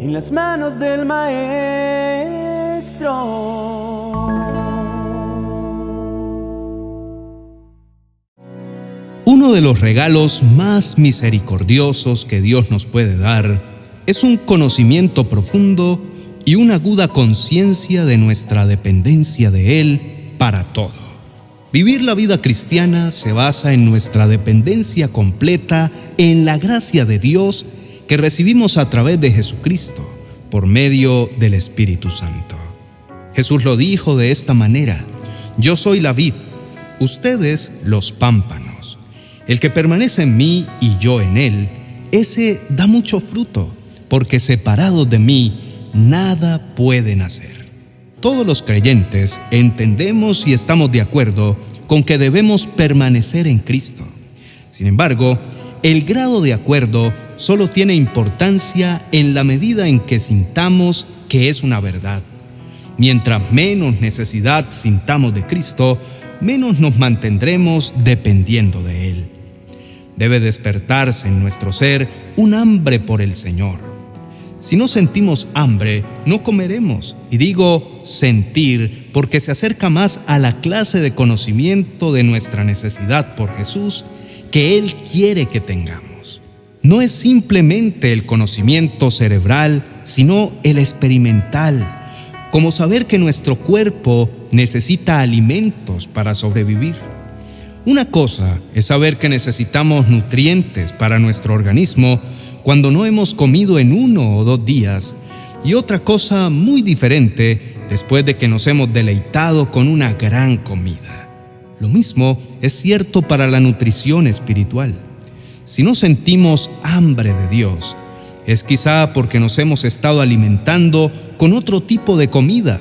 en las manos del Maestro. Uno de los regalos más misericordiosos que Dios nos puede dar es un conocimiento profundo y una aguda conciencia de nuestra dependencia de Él para todo. Vivir la vida cristiana se basa en nuestra dependencia completa en la gracia de Dios que recibimos a través de Jesucristo por medio del Espíritu Santo. Jesús lo dijo de esta manera, yo soy la vid, ustedes los pámpanos. El que permanece en mí y yo en él, ese da mucho fruto, porque separados de mí, nada pueden hacer. Todos los creyentes entendemos y estamos de acuerdo con que debemos permanecer en Cristo. Sin embargo, el grado de acuerdo solo tiene importancia en la medida en que sintamos que es una verdad. Mientras menos necesidad sintamos de Cristo, menos nos mantendremos dependiendo de Él. Debe despertarse en nuestro ser un hambre por el Señor. Si no sentimos hambre, no comeremos. Y digo sentir porque se acerca más a la clase de conocimiento de nuestra necesidad por Jesús que Él quiere que tengamos. No es simplemente el conocimiento cerebral, sino el experimental, como saber que nuestro cuerpo necesita alimentos para sobrevivir. Una cosa es saber que necesitamos nutrientes para nuestro organismo cuando no hemos comido en uno o dos días, y otra cosa muy diferente después de que nos hemos deleitado con una gran comida. Lo mismo es cierto para la nutrición espiritual. Si no sentimos hambre de Dios, es quizá porque nos hemos estado alimentando con otro tipo de comida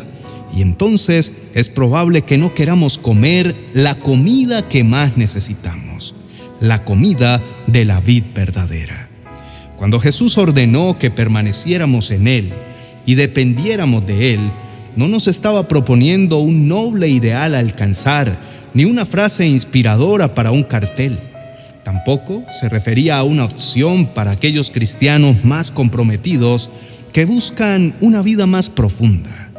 y entonces es probable que no queramos comer la comida que más necesitamos, la comida de la vid verdadera. Cuando Jesús ordenó que permaneciéramos en Él y dependiéramos de Él, no nos estaba proponiendo un noble ideal a alcanzar, ni una frase inspiradora para un cartel. Tampoco se refería a una opción para aquellos cristianos más comprometidos que buscan una vida más profunda.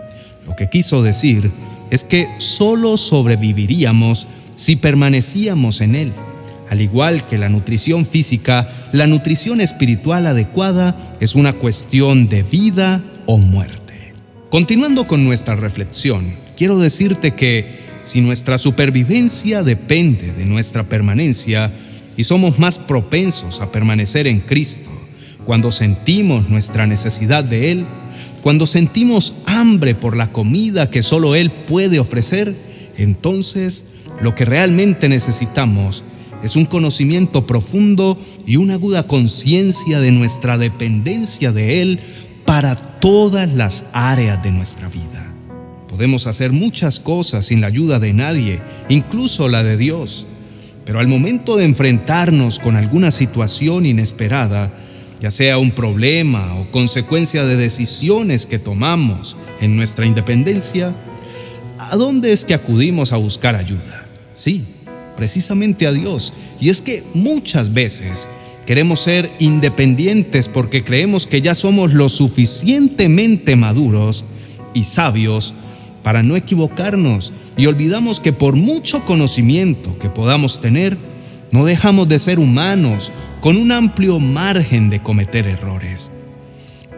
Lo que quiso decir es que solo sobreviviríamos si permanecíamos en Él. Al igual que la nutrición física, la nutrición espiritual adecuada es una cuestión de vida o muerte. Continuando con nuestra reflexión, quiero decirte que si nuestra supervivencia depende de nuestra permanencia y somos más propensos a permanecer en Cristo cuando sentimos nuestra necesidad de Él, cuando sentimos hambre por la comida que solo Él puede ofrecer, entonces lo que realmente necesitamos es un conocimiento profundo y una aguda conciencia de nuestra dependencia de Él para todas las áreas de nuestra vida. Podemos hacer muchas cosas sin la ayuda de nadie, incluso la de Dios. Pero al momento de enfrentarnos con alguna situación inesperada, ya sea un problema o consecuencia de decisiones que tomamos en nuestra independencia, ¿a dónde es que acudimos a buscar ayuda? Sí, precisamente a Dios. Y es que muchas veces queremos ser independientes porque creemos que ya somos lo suficientemente maduros y sabios para no equivocarnos y olvidamos que por mucho conocimiento que podamos tener, no dejamos de ser humanos con un amplio margen de cometer errores.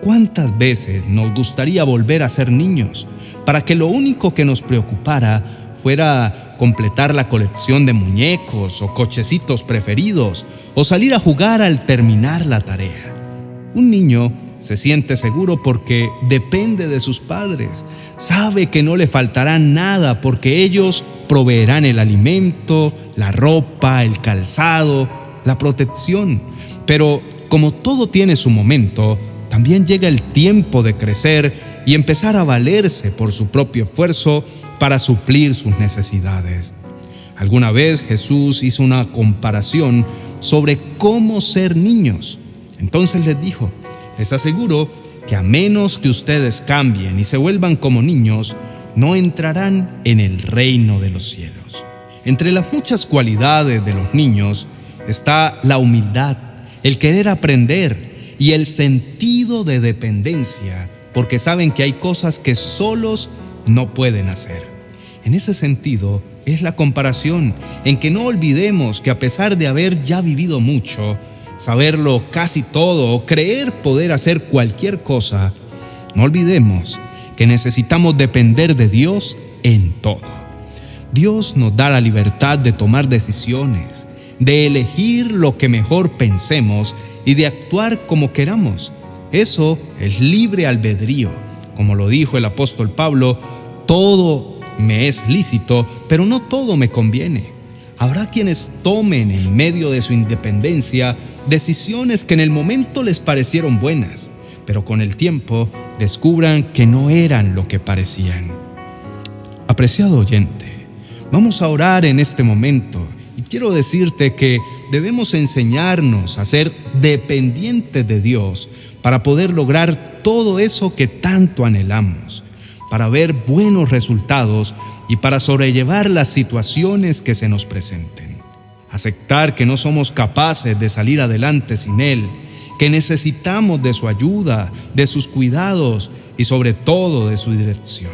¿Cuántas veces nos gustaría volver a ser niños para que lo único que nos preocupara fuera completar la colección de muñecos o cochecitos preferidos o salir a jugar al terminar la tarea? Un niño se siente seguro porque depende de sus padres. Sabe que no le faltará nada porque ellos proveerán el alimento, la ropa, el calzado, la protección. Pero como todo tiene su momento, también llega el tiempo de crecer y empezar a valerse por su propio esfuerzo para suplir sus necesidades. Alguna vez Jesús hizo una comparación sobre cómo ser niños. Entonces les dijo, les aseguro que a menos que ustedes cambien y se vuelvan como niños, no entrarán en el reino de los cielos. Entre las muchas cualidades de los niños está la humildad, el querer aprender, y el sentido de dependencia, porque saben que hay cosas que solos no pueden hacer. En ese sentido, es la comparación en que no olvidemos que a pesar de haber ya vivido mucho, saberlo casi todo o creer poder hacer cualquier cosa, no olvidemos que necesitamos depender de Dios en todo. Dios nos da la libertad de tomar decisiones, de elegir lo que mejor pensemos y de actuar como queramos. Eso es libre albedrío. Como lo dijo el apóstol Pablo, todo me es lícito, pero no todo me conviene. Habrá quienes tomen en medio de su independencia decisiones que en el momento les parecieron buenas, pero con el tiempo descubran que no eran lo que parecían. Apreciado oyente, vamos a orar en este momento y quiero decirte que debemos enseñarnos a ser dependientes de Dios para poder lograr todo eso que tanto anhelamos para ver buenos resultados y para sobrellevar las situaciones que se nos presenten. Aceptar que no somos capaces de salir adelante sin Él, que necesitamos de su ayuda, de sus cuidados y sobre todo de su dirección.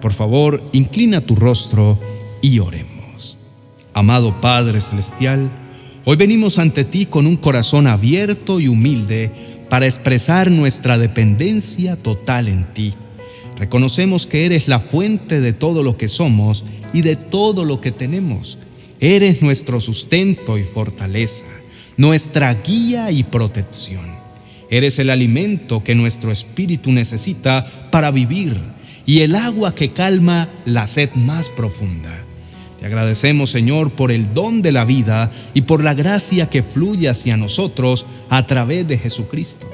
Por favor, inclina tu rostro y oremos. Amado Padre Celestial, hoy venimos ante ti con un corazón abierto y humilde para expresar nuestra dependencia total en ti Reconocemos que eres la fuente de todo lo que somos y de todo lo que tenemos. Eres nuestro sustento y fortaleza, nuestra guía y protección. Eres el alimento que nuestro espíritu necesita para vivir y el agua que calma la sed más profunda. Te agradecemos, Señor, por el don de la vida y por la gracia que fluye hacia nosotros a través de Jesucristo.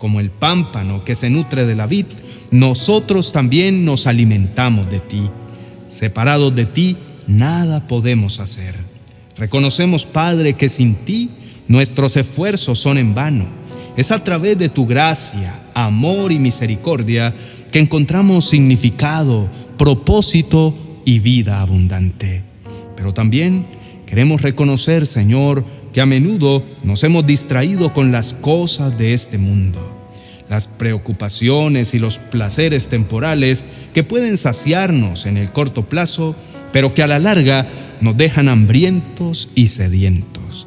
Como el pámpano que se nutre de la vid, nosotros también nos alimentamos de ti. Separados de ti, nada podemos hacer. Reconocemos, Padre, que sin ti nuestros esfuerzos son en vano. Es a través de tu gracia, amor y misericordia que encontramos significado, propósito y vida abundante. Pero también queremos reconocer, Señor, que a menudo nos hemos distraído con las cosas de este mundo, las preocupaciones y los placeres temporales que pueden saciarnos en el corto plazo, pero que a la larga nos dejan hambrientos y sedientos.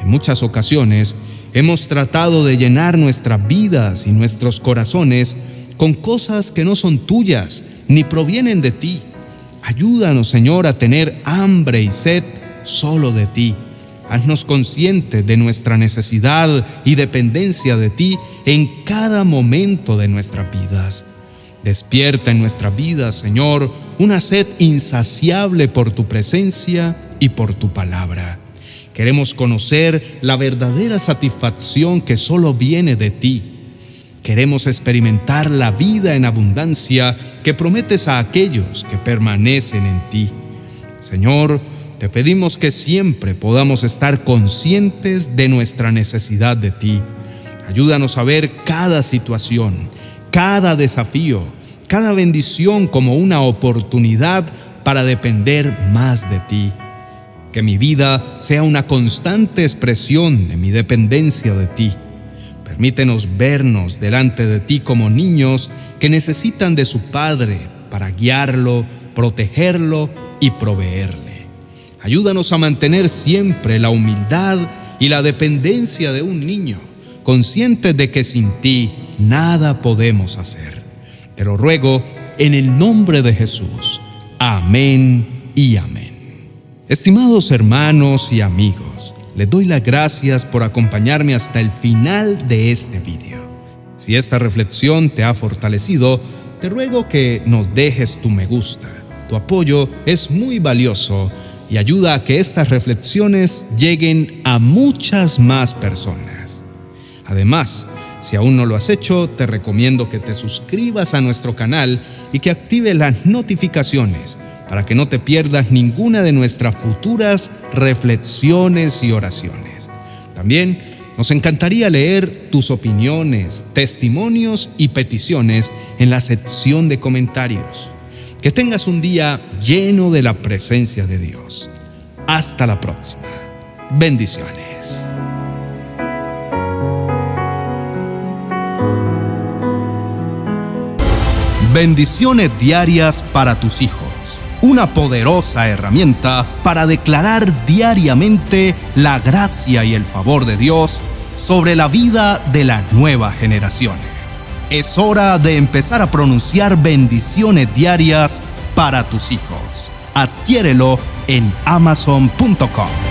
En muchas ocasiones hemos tratado de llenar nuestras vidas y nuestros corazones con cosas que no son tuyas ni provienen de ti. Ayúdanos, Señor, a tener hambre y sed solo de ti Haznos conscientes de nuestra necesidad y dependencia de ti en cada momento de nuestras vidas. Despierta en nuestra vida, Señor, una sed insaciable por tu presencia y por tu palabra. Queremos conocer la verdadera satisfacción que solo viene de ti. Queremos experimentar la vida en abundancia que prometes a aquellos que permanecen en ti. Señor, te pedimos que siempre podamos estar conscientes de nuestra necesidad de ti. Ayúdanos a ver cada situación, cada desafío, cada bendición como una oportunidad para depender más de ti. Que mi vida sea una constante expresión de mi dependencia de ti. Permítenos vernos delante de ti como niños que necesitan de su Padre para guiarlo, protegerlo y proveerle. Ayúdanos a mantener siempre la humildad y la dependencia de un niño, conscientes de que sin ti nada podemos hacer. Te lo ruego en el nombre de Jesús. Amén y amén. Estimados hermanos y amigos, les doy las gracias por acompañarme hasta el final de este video. Si esta reflexión te ha fortalecido, te ruego que nos dejes tu me gusta. Tu apoyo es muy valioso y ayuda a que estas reflexiones lleguen a muchas más personas. Además, si aún no lo has hecho, te recomiendo que te suscribas a nuestro canal y que active las notificaciones para que no te pierdas ninguna de nuestras futuras reflexiones y oraciones. También nos encantaría leer tus opiniones, testimonios y peticiones en la sección de comentarios. Que tengas un día lleno de la presencia de Dios. Hasta la próxima. Bendiciones. Bendiciones diarias para tus hijos. Una poderosa herramienta para declarar diariamente la gracia y el favor de Dios sobre la vida de las nuevas generaciones. Es hora de empezar a pronunciar bendiciones diarias para tus hijos. Adquiérelo en amazon.com.